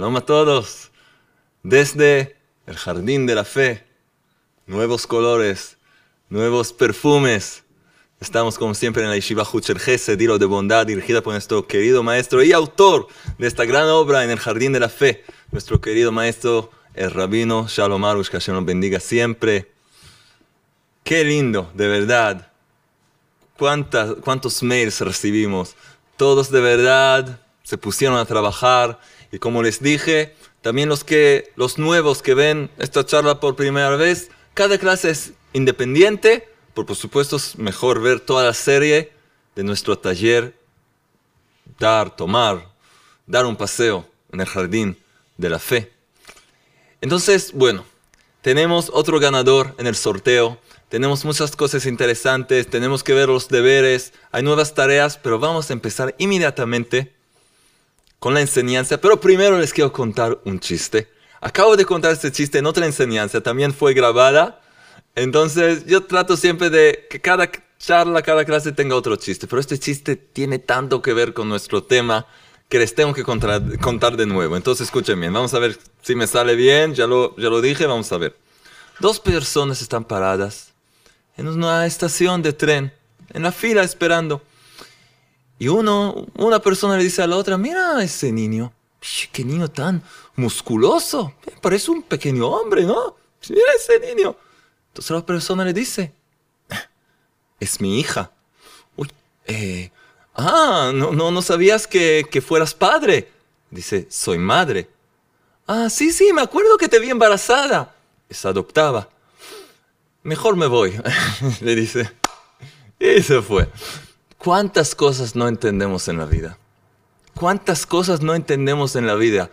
Shalom a todos. Desde el jardín de la fe, nuevos colores, nuevos perfumes. Estamos como siempre en la Yeshiva Hucher Dilo de Bondad, dirigida por nuestro querido maestro y autor de esta gran obra en el jardín de la fe, nuestro querido maestro, el rabino Shalom Arush, que Hashem nos bendiga siempre. Qué lindo, de verdad. ¿Cuántas, ¿Cuántos mails recibimos? Todos de verdad se pusieron a trabajar y como les dije, también los, que, los nuevos que ven esta charla por primera vez, cada clase es independiente, por, por supuesto es mejor ver toda la serie de nuestro taller, dar, tomar, dar un paseo en el jardín de la fe. Entonces, bueno, tenemos otro ganador en el sorteo, tenemos muchas cosas interesantes, tenemos que ver los deberes, hay nuevas tareas, pero vamos a empezar inmediatamente con la enseñanza, pero primero les quiero contar un chiste. Acabo de contar este chiste en otra enseñanza, también fue grabada. Entonces yo trato siempre de que cada charla, cada clase tenga otro chiste, pero este chiste tiene tanto que ver con nuestro tema que les tengo que contar, contar de nuevo. Entonces escuchen bien, vamos a ver si me sale bien, ya lo, ya lo dije, vamos a ver. Dos personas están paradas en una estación de tren, en la fila esperando. Y uno, una persona le dice a la otra, mira ese niño, qué niño tan musculoso, parece un pequeño hombre, ¿no? Mira ese niño. Entonces la persona le dice, es mi hija. Uy, eh, ah, no, no, no sabías que, que fueras padre. Dice, soy madre. Ah, sí, sí, me acuerdo que te vi embarazada. Es adoptada. Mejor me voy, le dice. Y se fue. ¿Cuántas cosas no entendemos en la vida? ¿Cuántas cosas no entendemos en la vida?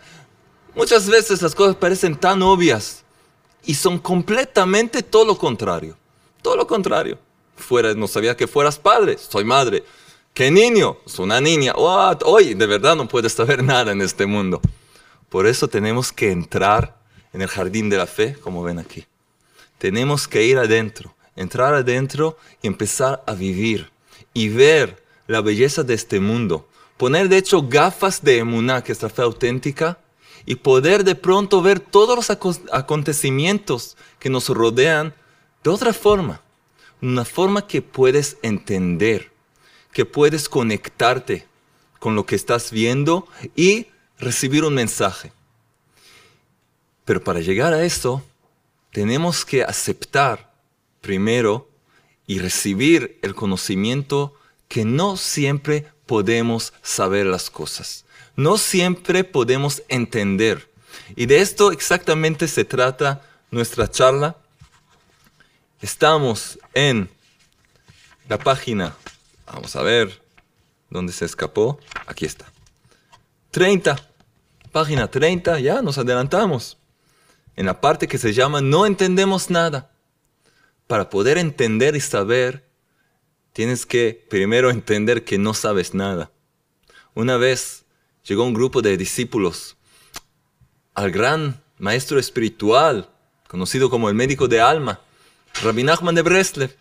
Muchas veces las cosas parecen tan obvias y son completamente todo lo contrario. Todo lo contrario. Fuera, no sabía que fueras padre, soy madre. ¿Qué niño? Es una niña. Hoy de verdad no puedes saber nada en este mundo. Por eso tenemos que entrar en el jardín de la fe, como ven aquí. Tenemos que ir adentro, entrar adentro y empezar a vivir y ver la belleza de este mundo. Poner de hecho gafas de emuná, que es la fe auténtica, y poder de pronto ver todos los acontecimientos que nos rodean de otra forma. Una forma que puedes entender, que puedes conectarte con lo que estás viendo y recibir un mensaje. Pero para llegar a eso, tenemos que aceptar primero y recibir el conocimiento que no siempre podemos saber las cosas. No siempre podemos entender. Y de esto exactamente se trata nuestra charla. Estamos en la página, vamos a ver dónde se escapó. Aquí está. 30, página 30, ya nos adelantamos. En la parte que se llama No entendemos nada para poder entender y saber, tienes que primero entender que no sabes nada. Una vez llegó un grupo de discípulos al gran maestro espiritual, conocido como el médico de alma, Rabbi Nachman de Breslev,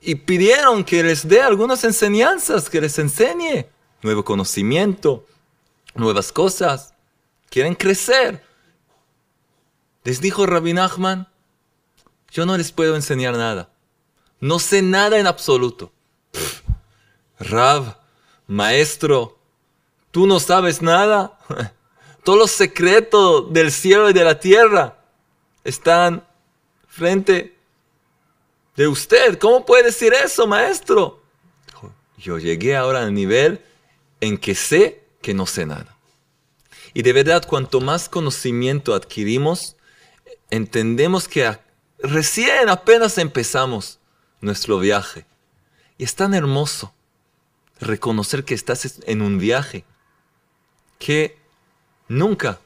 y pidieron que les dé algunas enseñanzas, que les enseñe nuevo conocimiento, nuevas cosas. Quieren crecer. Les dijo Rabbi Nachman, yo no les puedo enseñar nada. No sé nada en absoluto. Rab, maestro, tú no sabes nada. Todos los secretos del cielo y de la tierra están frente de usted. ¿Cómo puede decir eso, maestro? Yo llegué ahora al nivel en que sé que no sé nada. Y de verdad, cuanto más conocimiento adquirimos, entendemos que Recién apenas empezamos nuestro viaje. Y es tan hermoso reconocer que estás en un viaje que nunca,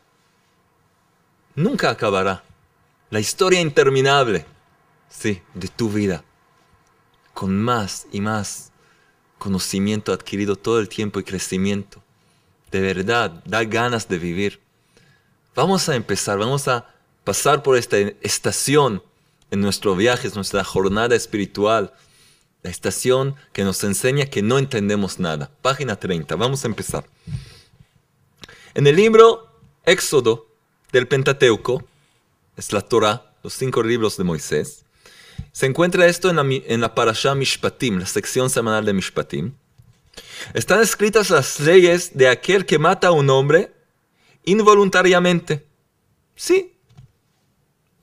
nunca acabará. La historia interminable, sí, de tu vida. Con más y más conocimiento adquirido todo el tiempo y crecimiento. De verdad, da ganas de vivir. Vamos a empezar, vamos a pasar por esta estación en nuestro viaje, es nuestra jornada espiritual, la estación que nos enseña que no entendemos nada. Página 30, vamos a empezar. En el libro Éxodo del Pentateuco, es la Torah, los cinco libros de Moisés, se encuentra esto en la, en la Parashá Mishpatim, la sección semanal de Mishpatim. Están escritas las leyes de aquel que mata a un hombre involuntariamente. Sí,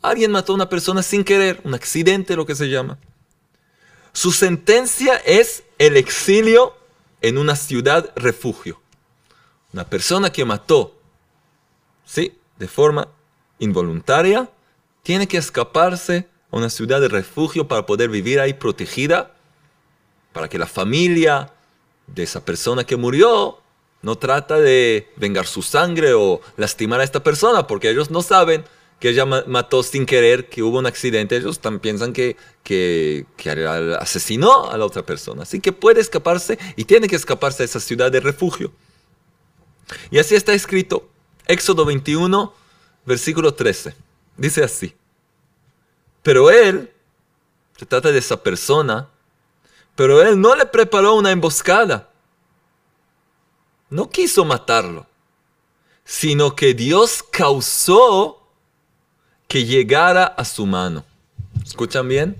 alguien mató a una persona sin querer, un accidente lo que se llama. Su sentencia es el exilio en una ciudad refugio. Una persona que mató, sí, de forma involuntaria, tiene que escaparse a una ciudad de refugio para poder vivir ahí protegida, para que la familia de esa persona que murió no trata de vengar su sangre o lastimar a esta persona, porque ellos no saben que ella mató sin querer, que hubo un accidente, ellos también piensan que, que, asesinó a la otra persona. Así que puede escaparse y tiene que escaparse a esa ciudad de refugio. Y así está escrito, Éxodo 21, versículo 13. Dice así, pero él, se trata de esa persona, pero él no le preparó una emboscada. No quiso matarlo, sino que Dios causó que llegara a su mano. ¿Escuchan bien?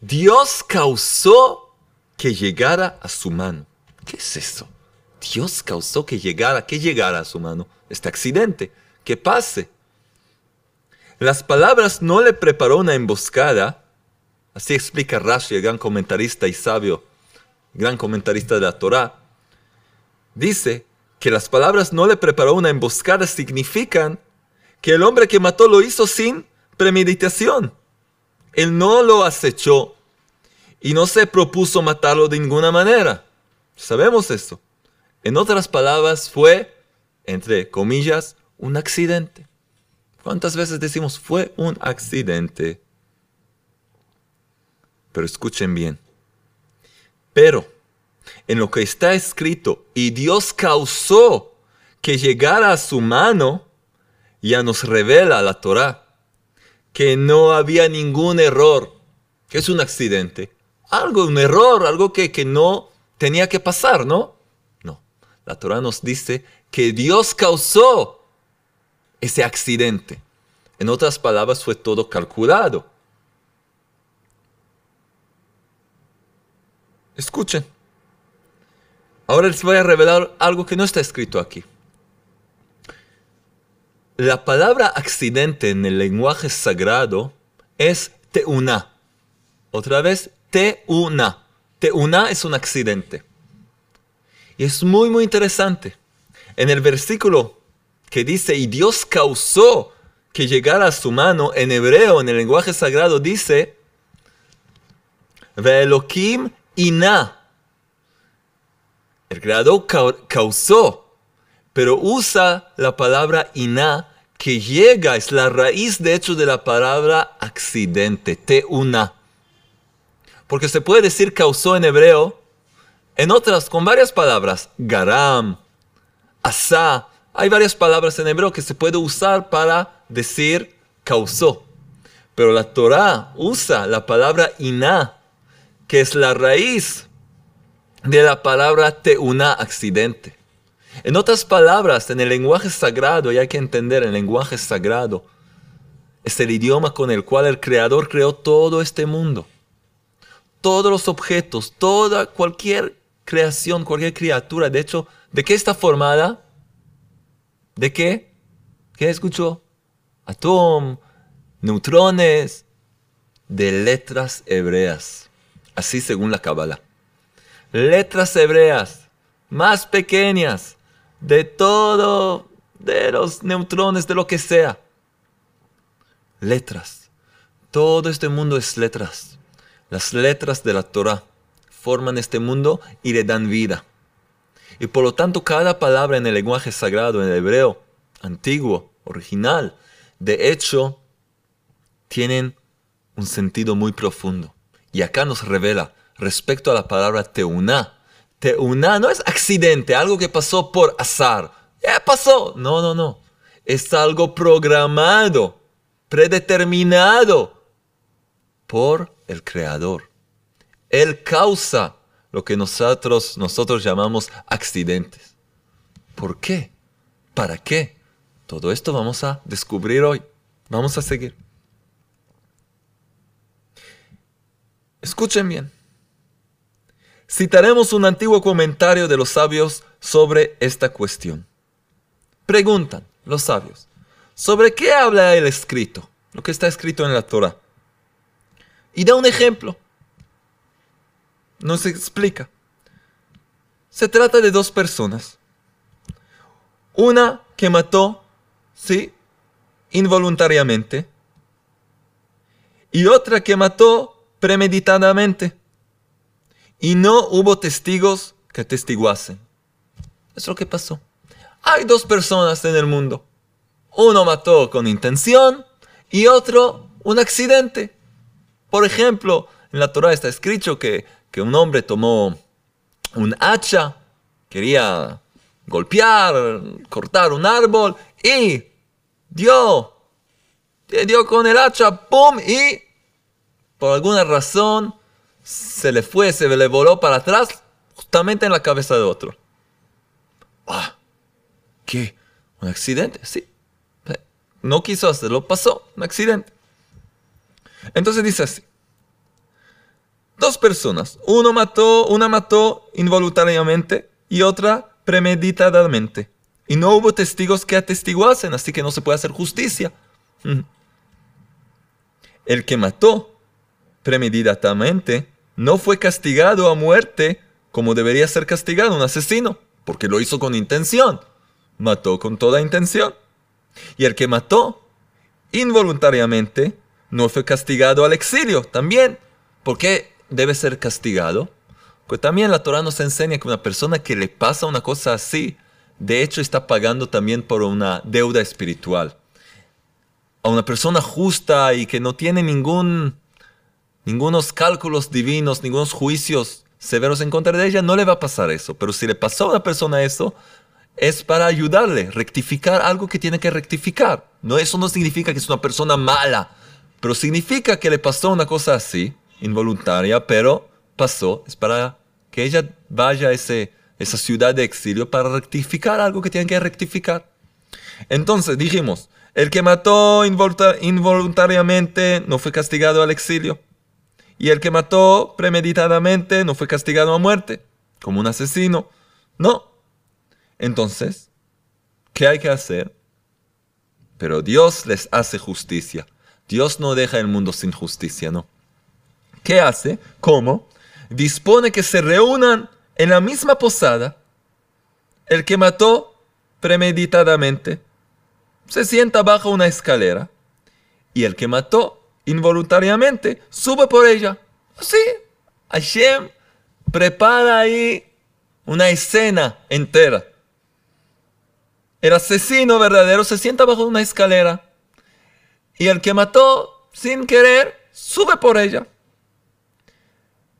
Dios causó que llegara a su mano. ¿Qué es eso? Dios causó que llegara, que llegara a su mano. Este accidente, que pase. Las palabras no le preparó una emboscada. Así explica Rashi, el gran comentarista y sabio, gran comentarista de la Torah. Dice que las palabras no le preparó una emboscada significan que el hombre que mató lo hizo sin premeditación. Él no lo acechó y no se propuso matarlo de ninguna manera. Sabemos esto. En otras palabras, fue, entre comillas, un accidente. ¿Cuántas veces decimos fue un accidente? Pero escuchen bien. Pero en lo que está escrito, y Dios causó que llegara a su mano, ya nos revela la Torah que no había ningún error, que es un accidente, algo, un error, algo que, que no tenía que pasar, ¿no? No, la Torah nos dice que Dios causó ese accidente. En otras palabras, fue todo calculado. Escuchen. Ahora les voy a revelar algo que no está escrito aquí. La palabra accidente en el lenguaje sagrado es teuna. Otra vez, teuna. Teuna es un accidente. Y es muy, muy interesante. En el versículo que dice, y Dios causó que llegara a su mano, en hebreo, en el lenguaje sagrado, dice, Ve'elokim ina. El creador causó pero usa la palabra iná, que llega, es la raíz de hecho de la palabra accidente, te una. Porque se puede decir causó en hebreo, en otras, con varias palabras, garam, asa, hay varias palabras en hebreo que se puede usar para decir causó. Pero la Torah usa la palabra iná, que es la raíz de la palabra una accidente. En otras palabras, en el lenguaje sagrado, y hay que entender, el lenguaje sagrado es el idioma con el cual el Creador creó todo este mundo. Todos los objetos, toda, cualquier creación, cualquier criatura, de hecho, ¿de qué está formada? ¿De qué? ¿Qué escuchó? Atom, neutrones, de letras hebreas. Así según la Kabbalah. Letras hebreas, más pequeñas, de todo, de los neutrones, de lo que sea. Letras. Todo este mundo es letras. Las letras de la Torah forman este mundo y le dan vida. Y por lo tanto cada palabra en el lenguaje sagrado, en el hebreo, antiguo, original, de hecho, tienen un sentido muy profundo. Y acá nos revela respecto a la palabra teuná, una no es accidente, algo que pasó por azar. Ya pasó. No, no, no. Es algo programado, predeterminado por el Creador. Él causa lo que nosotros, nosotros llamamos accidentes. ¿Por qué? ¿Para qué? Todo esto vamos a descubrir hoy. Vamos a seguir. Escuchen bien. Citaremos un antiguo comentario de los sabios sobre esta cuestión. Preguntan los sabios, ¿sobre qué habla el escrito? Lo que está escrito en la Torah. Y da un ejemplo. Nos explica. Se trata de dos personas. Una que mató, sí, involuntariamente. Y otra que mató premeditadamente. Y no hubo testigos que atestiguasen. Es lo que pasó. Hay dos personas en el mundo. Uno mató con intención y otro un accidente. Por ejemplo, en la Torah está escrito que, que un hombre tomó un hacha, quería golpear, cortar un árbol y dio, dio con el hacha, ¡pum! y por alguna razón se le fue, se le voló para atrás, justamente en la cabeza de otro. Ah, ¿qué? ¿Un accidente? Sí. No quiso hacerlo, pasó, un accidente. Entonces dice así. Dos personas, uno mató, una mató involuntariamente y otra premeditadamente. Y no hubo testigos que atestiguasen, así que no se puede hacer justicia. El que mató premeditadamente no fue castigado a muerte como debería ser castigado un asesino, porque lo hizo con intención. Mató con toda intención. Y el que mató involuntariamente no fue castigado al exilio también. ¿Por qué debe ser castigado? Pues también la Torah nos enseña que una persona que le pasa una cosa así, de hecho está pagando también por una deuda espiritual. A una persona justa y que no tiene ningún ningunos cálculos divinos, ningunos juicios severos en contra de ella, no le va a pasar eso. Pero si le pasó a una persona eso, es para ayudarle, rectificar algo que tiene que rectificar. No, eso no significa que es una persona mala, pero significa que le pasó una cosa así, involuntaria, pero pasó, es para que ella vaya a ese, esa ciudad de exilio para rectificar algo que tiene que rectificar. Entonces dijimos, el que mató involuntariamente no fue castigado al exilio. Y el que mató premeditadamente no fue castigado a muerte, como un asesino. No. Entonces, ¿qué hay que hacer? Pero Dios les hace justicia. Dios no deja el mundo sin justicia, ¿no? ¿Qué hace? ¿Cómo? Dispone que se reúnan en la misma posada el que mató premeditadamente se sienta bajo una escalera y el que mató involuntariamente, sube por ella. Así, Hashem prepara ahí una escena entera. El asesino verdadero se sienta bajo una escalera y el que mató sin querer sube por ella.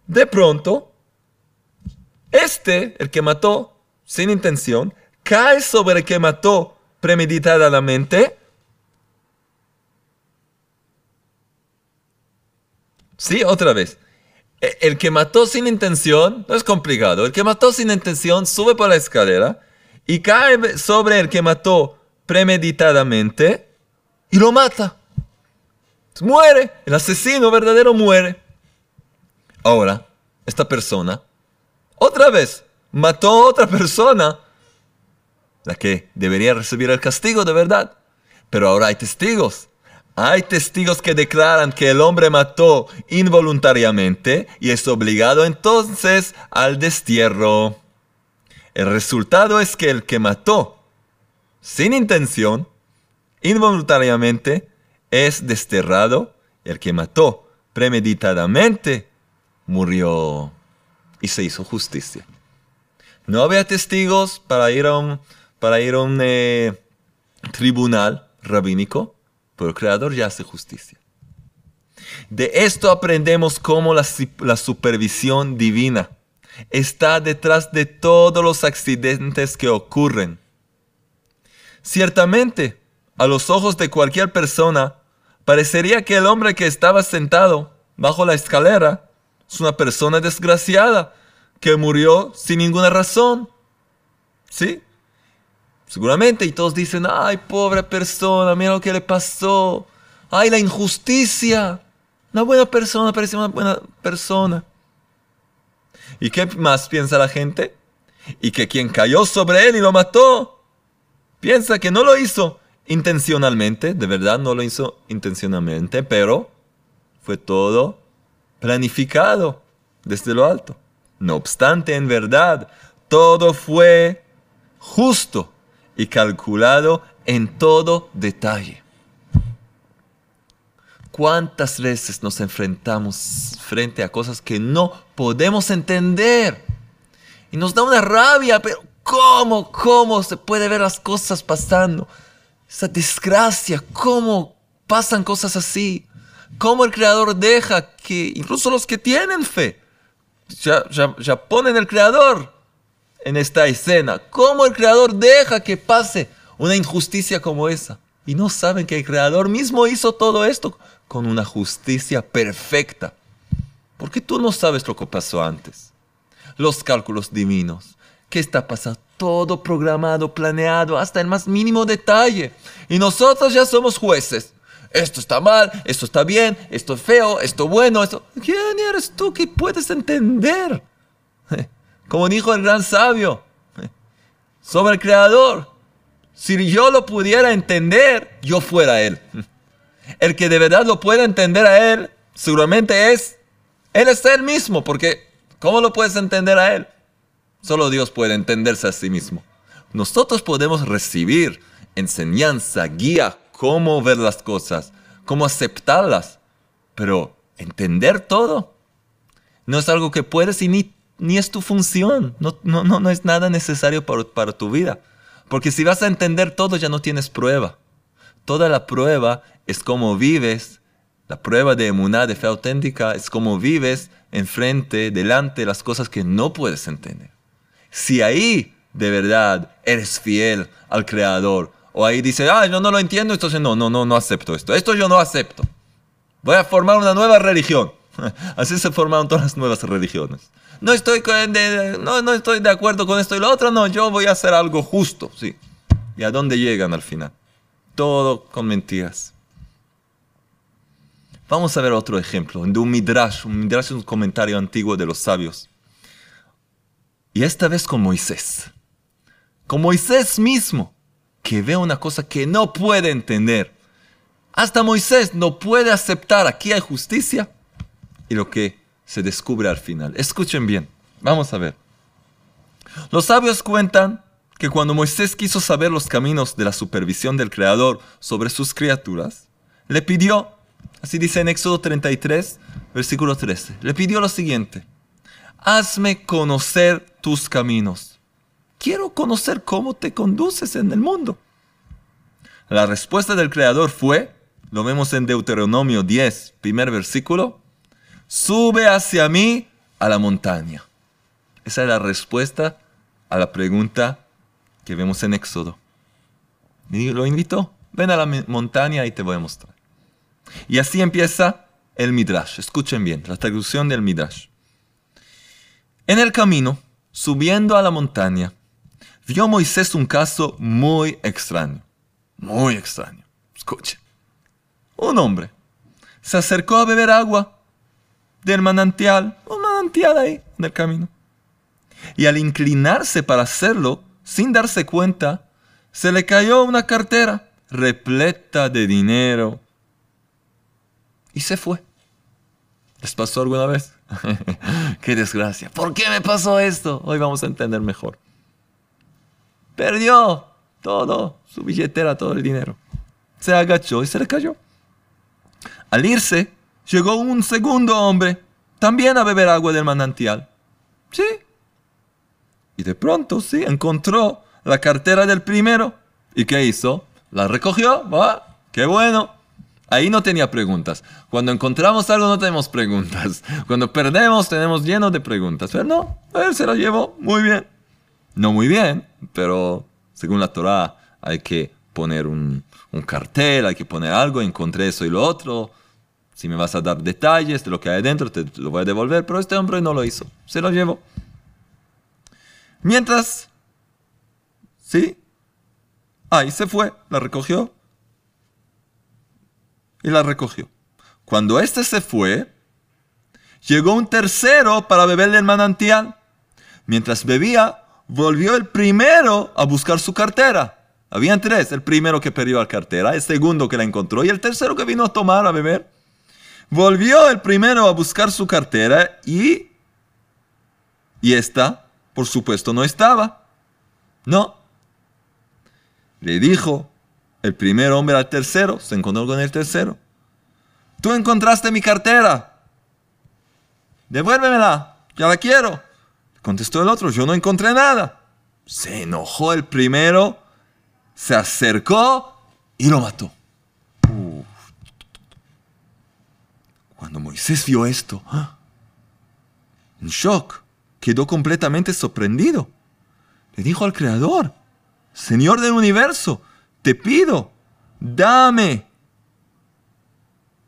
De pronto, este, el que mató sin intención, cae sobre el que mató premeditadamente Sí, otra vez. E, el que mató sin intención, no es complicado, el que mató sin intención sube por la escalera y cae sobre el que mató premeditadamente y lo mata. Muere, el asesino verdadero muere. Ahora, esta persona, otra vez, mató a otra persona, la que debería recibir el castigo de verdad. Pero ahora hay testigos. Hay testigos que declaran que el hombre mató involuntariamente y es obligado entonces al destierro. El resultado es que el que mató sin intención, involuntariamente, es desterrado. El que mató premeditadamente, murió y se hizo justicia. No había testigos para ir a un, para ir a un eh, tribunal rabínico pero el Creador ya hace justicia. De esto aprendemos cómo la, la supervisión divina está detrás de todos los accidentes que ocurren. Ciertamente, a los ojos de cualquier persona, parecería que el hombre que estaba sentado bajo la escalera es una persona desgraciada que murió sin ninguna razón. ¿Sí? Seguramente, y todos dicen, ay, pobre persona, mira lo que le pasó. Ay, la injusticia. Una buena persona, parece una buena persona. ¿Y qué más piensa la gente? Y que quien cayó sobre él y lo mató, piensa que no lo hizo intencionalmente, de verdad no lo hizo intencionalmente, pero fue todo planificado desde lo alto. No obstante, en verdad, todo fue justo y calculado en todo detalle. ¿Cuántas veces nos enfrentamos frente a cosas que no podemos entender? Y nos da una rabia, pero ¿cómo, cómo se puede ver las cosas pasando? Esa desgracia, ¿cómo pasan cosas así? ¿Cómo el Creador deja que incluso los que tienen fe ya, ya, ya ponen el Creador en esta escena? ¿Cómo el Creador deja que pase una injusticia como esa? Y no saben que el Creador mismo hizo todo esto con una justicia perfecta. Porque tú no sabes lo que pasó antes. Los cálculos divinos. ¿Qué está pasando? Todo programado, planeado, hasta el más mínimo detalle. Y nosotros ya somos jueces. Esto está mal, esto está bien, esto es feo, esto bueno, esto... ¿Quién eres tú que puedes entender? Como dijo el gran sabio sobre el Creador. Si yo lo pudiera entender, yo fuera Él. El que de verdad lo pueda entender a Él, seguramente es, Él es Él mismo, porque ¿cómo lo puedes entender a Él? Solo Dios puede entenderse a sí mismo. Nosotros podemos recibir enseñanza, guía, cómo ver las cosas, cómo aceptarlas, pero entender todo no es algo que puedes y ni, ni es tu función, no, no, no, no es nada necesario para, para tu vida. Porque si vas a entender todo ya no tienes prueba. Toda la prueba es cómo vives, la prueba de emuná, de fe auténtica, es cómo vives enfrente, delante de las cosas que no puedes entender. Si ahí de verdad eres fiel al Creador, o ahí dices, ah, yo no lo entiendo, entonces no, no, no, no acepto esto. Esto yo no acepto. Voy a formar una nueva religión. Así se formaron todas las nuevas religiones. No estoy, de, no, no estoy de acuerdo con esto y lo otro, no, yo voy a hacer algo justo, sí. ¿Y a dónde llegan al final? Todo con mentiras. Vamos a ver otro ejemplo, de un midrash. Un midrash un comentario antiguo de los sabios. Y esta vez con Moisés. Con Moisés mismo, que ve una cosa que no puede entender. Hasta Moisés no puede aceptar, aquí hay justicia. Y lo que se descubre al final. Escuchen bien, vamos a ver. Los sabios cuentan que cuando Moisés quiso saber los caminos de la supervisión del Creador sobre sus criaturas, le pidió, así dice en Éxodo 33, versículo 13, le pidió lo siguiente, hazme conocer tus caminos. Quiero conocer cómo te conduces en el mundo. La respuesta del Creador fue, lo vemos en Deuteronomio 10, primer versículo, sube hacia mí a la montaña. Esa es la respuesta a la pregunta que vemos en Éxodo. Y lo invito, ven a la montaña y te voy a mostrar. Y así empieza el Midrash. Escuchen bien, la traducción del Midrash. En el camino, subiendo a la montaña, vio Moisés un caso muy extraño. Muy extraño. Escuchen. Un hombre se acercó a beber agua del manantial, un manantial ahí en el camino. Y al inclinarse para hacerlo, sin darse cuenta, se le cayó una cartera repleta de dinero y se fue. ¿Les pasó alguna vez? Qué desgracia. ¿Por qué me pasó esto? Hoy vamos a entender mejor. Perdió todo, su billetera, todo el dinero. Se agachó y se le cayó. Al irse, llegó un segundo hombre, también a beber agua del manantial. Sí. Y de pronto, sí, encontró la cartera del primero. ¿Y qué hizo? La recogió. ¡Qué bueno! Ahí no tenía preguntas. Cuando encontramos algo no tenemos preguntas. Cuando perdemos tenemos lleno de preguntas. Pero no, él se la llevó muy bien. No muy bien, pero según la Torah hay que poner un, un cartel, hay que poner algo, encontré eso y lo otro. Si me vas a dar detalles de lo que hay dentro, te lo voy a devolver. Pero este hombre no lo hizo. Se lo llevó. Mientras, ¿sí? Ahí se fue, la recogió. Y la recogió. Cuando éste se fue, llegó un tercero para beber del manantial. Mientras bebía, volvió el primero a buscar su cartera. Habían tres, el primero que perdió la cartera, el segundo que la encontró y el tercero que vino a tomar, a beber. Volvió el primero a buscar su cartera y... Y esta, por supuesto, no estaba. No. Le dijo el primer hombre al tercero, se encontró con el tercero. Tú encontraste mi cartera. Devuélvemela, ya la quiero. Contestó el otro, yo no encontré nada. Se enojó el primero, se acercó y lo mató. Cuando Moisés vio esto, ¡ah! en shock, quedó completamente sorprendido. Le dijo al Creador, Señor del universo, te pido, dame,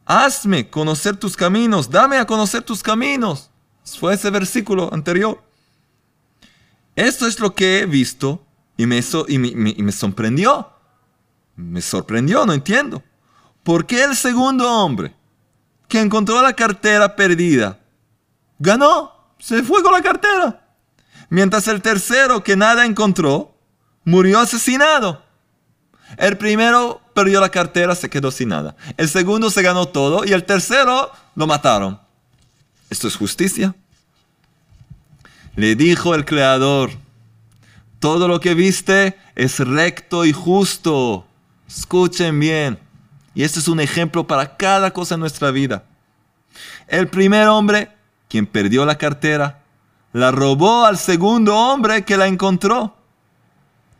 hazme conocer tus caminos, dame a conocer tus caminos. Fue ese versículo anterior. Esto es lo que he visto y me, y me, sorprendió. Me sorprendió, no entiendo. ¿Por qué el segundo hombre que encontró la cartera perdida ganó? Se fue con la cartera. Mientras el tercero que nada encontró murió asesinado. El primero perdió la cartera, se quedó sin nada. El segundo se ganó todo y el tercero lo mataron. ¿Esto es justicia? Le dijo el Creador, todo lo que viste es recto y justo. Escuchen bien. Y este es un ejemplo para cada cosa en nuestra vida. El primer hombre, quien perdió la cartera, la robó al segundo hombre que la encontró.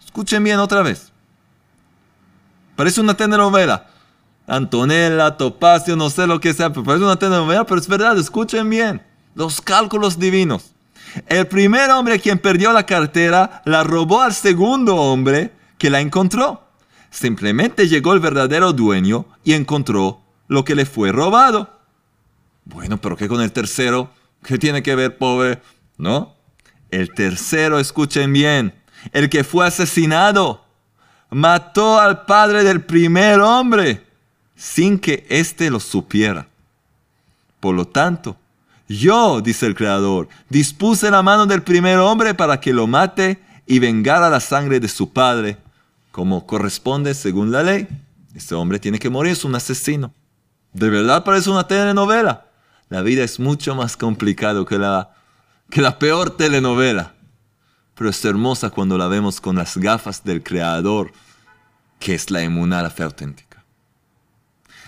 Escuchen bien otra vez. Parece una telenovela. Antonella, Topacio, no sé lo que sea, pero parece una telenovela, pero es verdad, escuchen bien. Los cálculos divinos. El primer hombre quien perdió la cartera la robó al segundo hombre que la encontró. Simplemente llegó el verdadero dueño y encontró lo que le fue robado. Bueno, pero ¿qué con el tercero? ¿Qué tiene que ver, pobre? ¿No? El tercero, escuchen bien, el que fue asesinado, mató al padre del primer hombre sin que éste lo supiera. Por lo tanto, yo, dice el Creador, dispuse la mano del primer hombre para que lo mate y vengara la sangre de su padre, como corresponde según la ley. Este hombre tiene que morir, es un asesino. De verdad parece una telenovela. La vida es mucho más complicado que la, que la peor telenovela. Pero es hermosa cuando la vemos con las gafas del Creador, que es la emuná, la fe auténtica.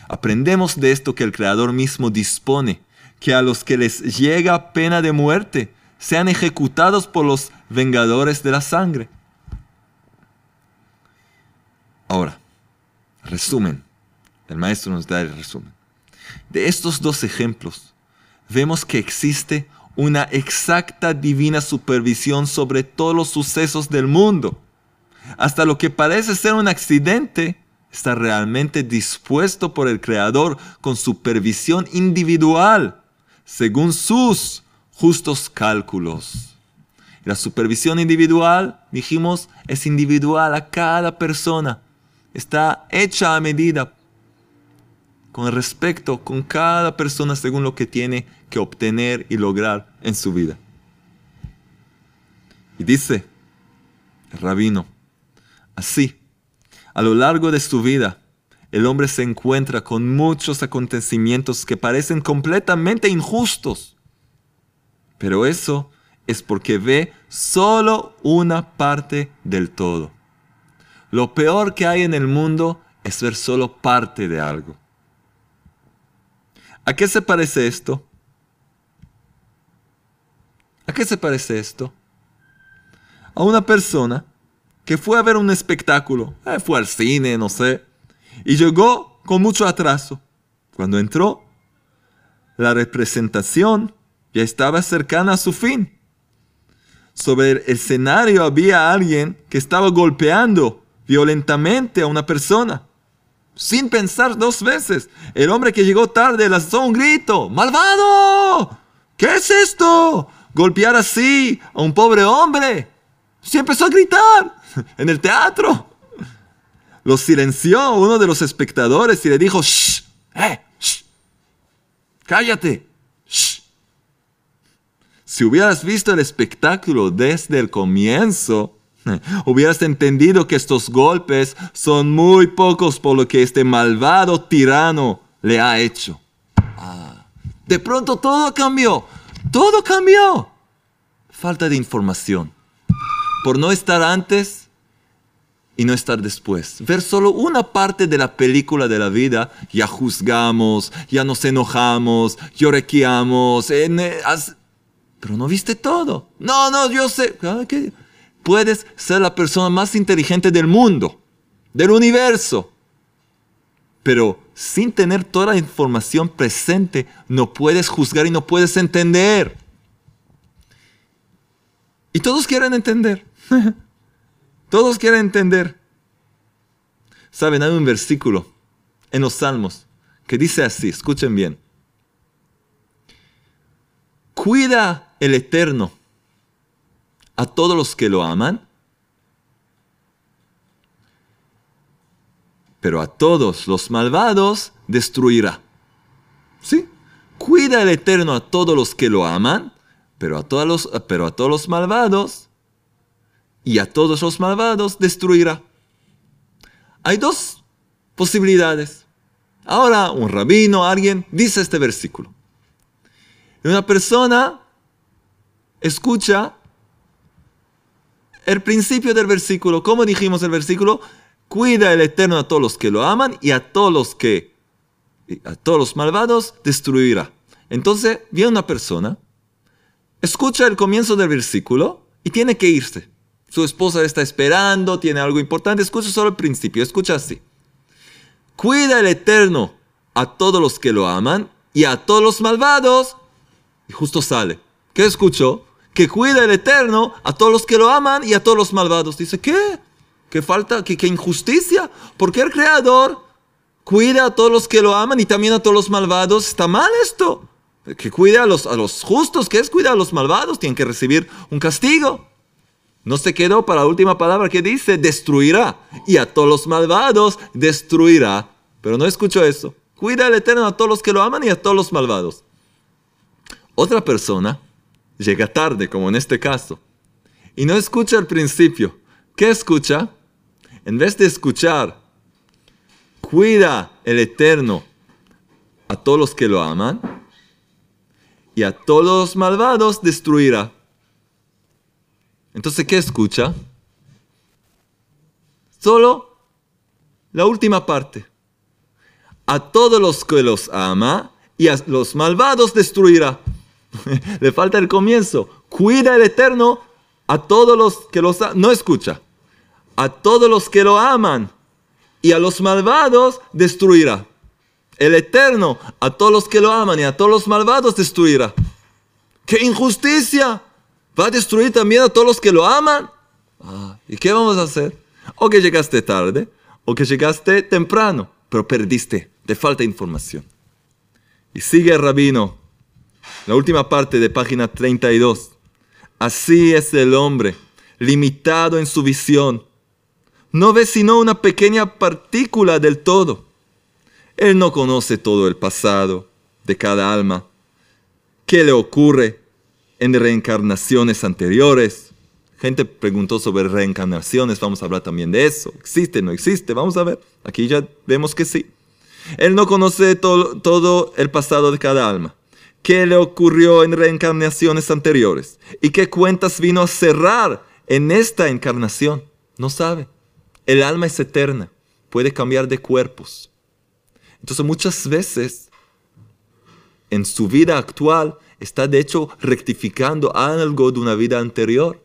Aprendemos de esto que el Creador mismo dispone que a los que les llega pena de muerte sean ejecutados por los vengadores de la sangre. Ahora, resumen. El maestro nos da el resumen. De estos dos ejemplos, vemos que existe una exacta divina supervisión sobre todos los sucesos del mundo. Hasta lo que parece ser un accidente está realmente dispuesto por el Creador con supervisión individual según sus justos cálculos. La supervisión individual, dijimos, es individual a cada persona. Está hecha a medida, con respecto con cada persona según lo que tiene que obtener y lograr en su vida. Y dice el rabino, así, a lo largo de su vida, el hombre se encuentra con muchos acontecimientos que parecen completamente injustos. Pero eso es porque ve solo una parte del todo. Lo peor que hay en el mundo es ver solo parte de algo. ¿A qué se parece esto? ¿A qué se parece esto? A una persona que fue a ver un espectáculo, eh, fue al cine, no sé, y llegó con mucho atraso. Cuando entró, la representación ya estaba cercana a su fin. Sobre el escenario había alguien que estaba golpeando violentamente a una persona. Sin pensar dos veces, el hombre que llegó tarde lanzó un grito. ¡Malvado! ¿Qué es esto? Golpear así a un pobre hombre. Se empezó a gritar en el teatro. lo silenció uno de los espectadores y le dijo, ¡Shh! ¡Eh! ¡Shh! ¡Cállate! ¡Shh! Si hubieras visto el espectáculo desde el comienzo, hubieras entendido que estos golpes son muy pocos por lo que este malvado tirano le ha hecho. Ah, de pronto todo cambió, todo cambió. Falta de información. Por no estar antes y no estar después. Ver solo una parte de la película de la vida, ya juzgamos, ya nos enojamos, llorequeamos, eh, pero no viste todo. No, no, yo sé. Ah, Puedes ser la persona más inteligente del mundo, del universo, pero sin tener toda la información presente, no puedes juzgar y no puedes entender. Y todos quieren entender. todos quieren entender. Saben, hay un versículo en los Salmos que dice así, escuchen bien. Cuida el Eterno a todos los que lo aman, pero a todos los malvados destruirá. ¿Sí? Cuida el Eterno a todos los que lo aman, pero a todos los, pero a todos los malvados y a todos los malvados destruirá. Hay dos posibilidades. Ahora un rabino, alguien, dice este versículo. Una persona escucha el principio del versículo. ¿Cómo dijimos el versículo? Cuida el Eterno a todos los que lo aman y a todos los que, a todos los malvados, destruirá. Entonces, viene una persona, escucha el comienzo del versículo y tiene que irse. Su esposa está esperando, tiene algo importante, escucha solo el principio, escucha así. Cuida el Eterno a todos los que lo aman y a todos los malvados. Y justo sale. ¿Qué escuchó? Que cuida el Eterno a todos los que lo aman y a todos los malvados. Dice, ¿qué? ¿Qué falta? ¿Qué, injusticia? ¿Por qué el Creador cuida a todos los que lo aman y también a todos los malvados? Está mal esto. Que cuida a los, a los justos. ¿Qué es cuidar a los malvados? Tienen que recibir un castigo. No se quedó para la última palabra que dice, destruirá. Y a todos los malvados destruirá. Pero no escucho eso. Cuida al Eterno a todos los que lo aman y a todos los malvados. Otra persona llega tarde, como en este caso, y no escucha al principio. ¿Qué escucha? En vez de escuchar, cuida el Eterno a todos los que lo aman y a todos los malvados destruirá. Entonces, ¿qué escucha? Solo la última parte. A todos los que los ama y a los malvados destruirá. Le falta el comienzo. Cuida el Eterno a todos los que no escucha. A todos los que lo aman y a los malvados destruirá. El Eterno a todos los que lo aman y a todos los malvados destruirá. ¡Qué injusticia! ¿Va a destruir también a todos los que lo aman? Ah, ¿Y qué vamos a hacer? O que llegaste tarde, o que llegaste temprano, pero perdiste, te falta información. Y sigue el rabino, la última parte de página 32. Así es el hombre, limitado en su visión. No ve sino una pequeña partícula del todo. Él no conoce todo el pasado de cada alma. ¿Qué le ocurre en reencarnaciones anteriores. Gente preguntó sobre reencarnaciones, vamos a hablar también de eso. ¿Existe, no existe? Vamos a ver. Aquí ya vemos que sí. Él no conoce todo, todo el pasado de cada alma. ¿Qué le ocurrió en reencarnaciones anteriores? ¿Y qué cuentas vino a cerrar en esta encarnación? No sabe. El alma es eterna, puede cambiar de cuerpos. Entonces muchas veces en su vida actual está de hecho rectificando algo de una vida anterior.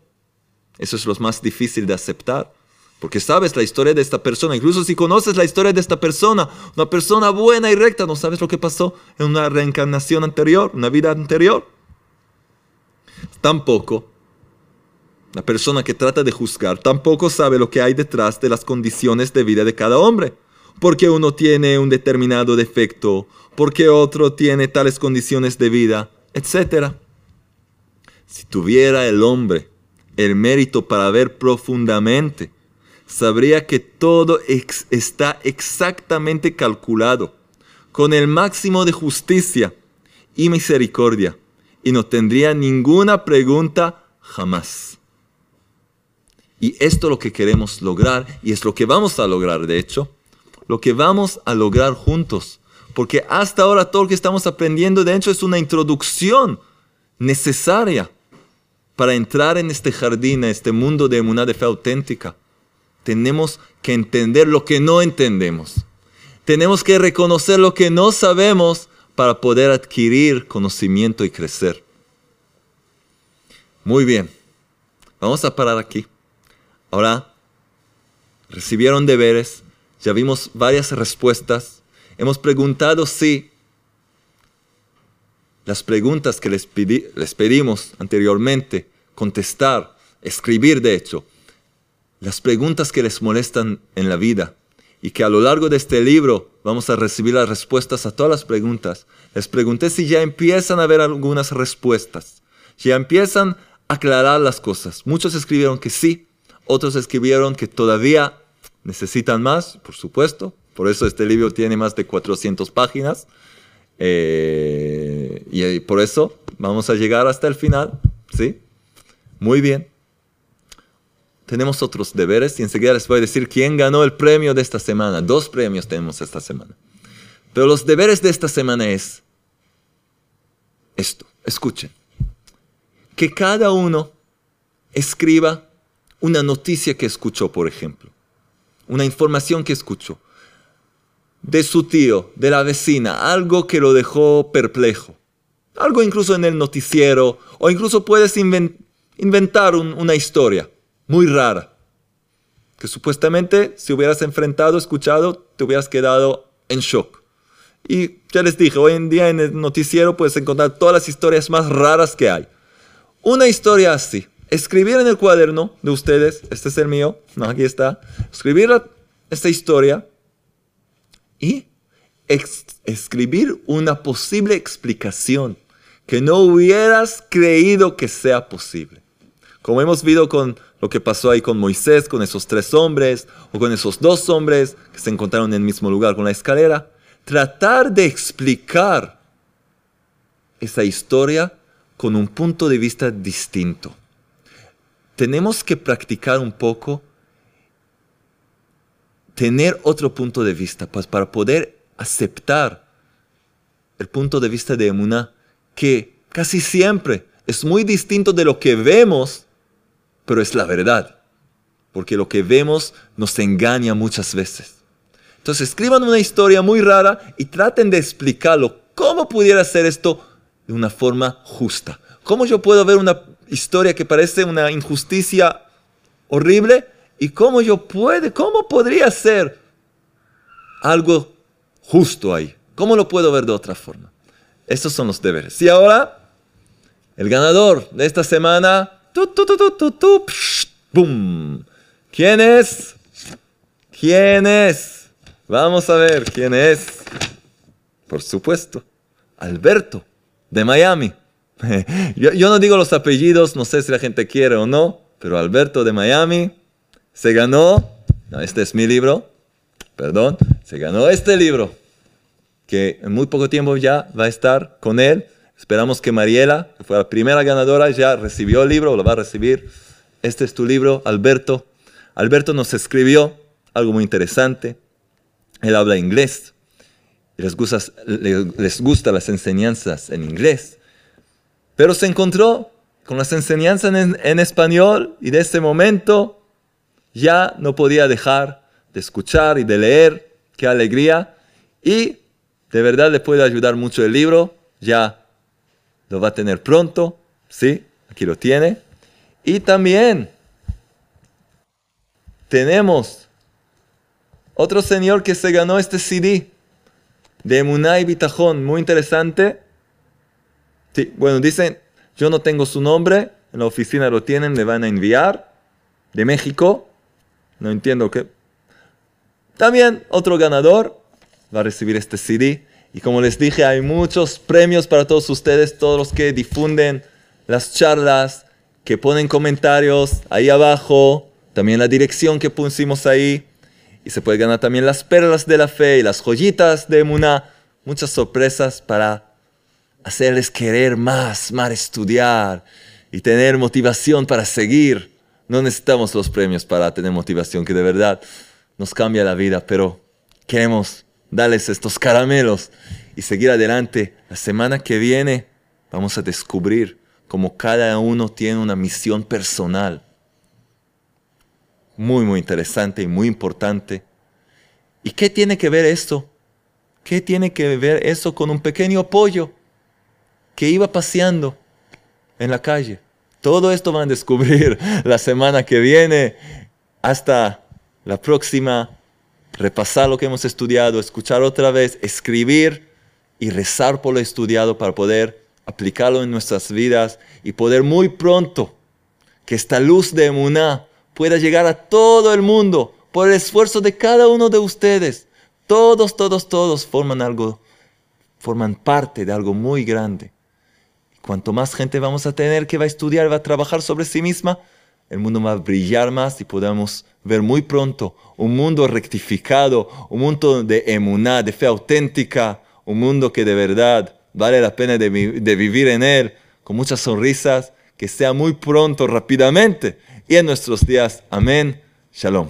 Eso es lo más difícil de aceptar. Porque sabes la historia de esta persona. Incluso si conoces la historia de esta persona, una persona buena y recta, no sabes lo que pasó en una reencarnación anterior, una vida anterior. Tampoco la persona que trata de juzgar tampoco sabe lo que hay detrás de las condiciones de vida de cada hombre. Porque uno tiene un determinado defecto, porque otro tiene tales condiciones de vida, etc. Si tuviera el hombre el mérito para ver profundamente, sabría que todo está exactamente calculado, con el máximo de justicia y misericordia, y no tendría ninguna pregunta jamás. Y esto es lo que queremos lograr, y es lo que vamos a lograr, de hecho, lo que vamos a lograr juntos. Porque hasta ahora todo lo que estamos aprendiendo, de hecho, es una introducción necesaria para entrar en este jardín, en este mundo de emuná de fe auténtica. Tenemos que entender lo que no entendemos. Tenemos que reconocer lo que no sabemos para poder adquirir conocimiento y crecer. Muy bien, vamos a parar aquí. Ahora, recibieron deberes, ya vimos varias respuestas. Hemos preguntado si las preguntas que les, les pedimos anteriormente, contestar, escribir de hecho, las preguntas que les molestan en la vida y que a lo largo de este libro vamos a recibir las respuestas a todas las preguntas. Les pregunté si ya empiezan a haber algunas respuestas, si ya empiezan a aclarar las cosas. Muchos escribieron que sí, otros escribieron que todavía necesitan más, por supuesto. Por eso este libro tiene más de 400 páginas. Eh, y por eso vamos a llegar hasta el final. ¿Sí? Muy bien. Tenemos otros deberes y enseguida les voy a decir quién ganó el premio de esta semana. Dos premios tenemos esta semana. Pero los deberes de esta semana es esto. Escuchen. Que cada uno escriba una noticia que escuchó, por ejemplo. Una información que escuchó de su tío, de la vecina, algo que lo dejó perplejo. Algo incluso en el noticiero, o incluso puedes inventar una historia muy rara, que supuestamente si hubieras enfrentado, escuchado, te hubieras quedado en shock. Y ya les dije, hoy en día en el noticiero puedes encontrar todas las historias más raras que hay. Una historia así, escribir en el cuaderno de ustedes, este es el mío, no, aquí está, escribir esta historia y escribir una posible explicación que no hubieras creído que sea posible. Como hemos visto con lo que pasó ahí con Moisés, con esos tres hombres, o con esos dos hombres que se encontraron en el mismo lugar con la escalera, tratar de explicar esa historia con un punto de vista distinto. Tenemos que practicar un poco tener otro punto de vista, pues para poder aceptar el punto de vista de Emuná, que casi siempre es muy distinto de lo que vemos, pero es la verdad, porque lo que vemos nos engaña muchas veces. Entonces escriban una historia muy rara y traten de explicarlo. ¿Cómo pudiera ser esto de una forma justa? ¿Cómo yo puedo ver una historia que parece una injusticia horrible ¿Y cómo yo puede, cómo podría ser algo justo ahí? ¿Cómo lo puedo ver de otra forma? Estos son los deberes. Y ahora, el ganador de esta semana, ¿Quién es? ¿Quién es? Vamos a ver quién es. Por supuesto, Alberto, de Miami. Yo, yo no digo los apellidos, no sé si la gente quiere o no, pero Alberto de Miami se ganó, no, este es mi libro, perdón, se ganó este libro, que en muy poco tiempo ya va a estar con él. Esperamos que Mariela, que fue la primera ganadora, ya recibió el libro, lo va a recibir. Este es tu libro, Alberto. Alberto nos escribió algo muy interesante. Él habla inglés les gusta, les gusta las enseñanzas en inglés. Pero se encontró con las enseñanzas en, en español y de ese momento ya no podía dejar de escuchar y de leer. Qué alegría. Y de verdad le puede ayudar mucho el libro. Ya lo va a tener pronto. Sí, aquí lo tiene. Y también tenemos otro señor que se ganó este CD de Munay Bitajón, muy interesante. Sí, bueno, dicen, yo no tengo su nombre, en la oficina lo tienen, le van a enviar de México. No entiendo qué. También otro ganador va a recibir este CD. Y como les dije, hay muchos premios para todos ustedes, todos los que difunden las charlas, que ponen comentarios ahí abajo, también la dirección que pusimos ahí. Y se puede ganar también las perlas de la fe y las joyitas de Emuná. Muchas sorpresas para hacerles querer más, más estudiar y tener motivación para seguir. No necesitamos los premios para tener motivación, que de verdad nos cambia la vida, pero queremos darles estos caramelos y seguir adelante. La semana que viene vamos a descubrir cómo cada uno tiene una misión personal. Muy, muy interesante y muy importante. ¿Y qué tiene que ver esto? ¿Qué tiene que ver eso con un pequeño pollo que iba paseando en la calle? Todo esto van a descubrir la semana que viene. Hasta la próxima. Repasar lo que hemos estudiado, escuchar otra vez, escribir y rezar por lo estudiado para poder aplicarlo en nuestras vidas y poder muy pronto que esta luz de Emuná pueda llegar a todo el mundo por el esfuerzo de cada uno de ustedes. Todos, todos, todos forman algo, forman parte de algo muy grande. Cuanto más gente vamos a tener que va a estudiar, va a trabajar sobre sí misma, el mundo va a brillar más y podamos ver muy pronto un mundo rectificado, un mundo de emuná, de fe auténtica, un mundo que de verdad vale la pena de, vivir en él, con muchas sonrisas, que sea muy pronto, rápidamente, y en nuestros días. Amén. Shalom.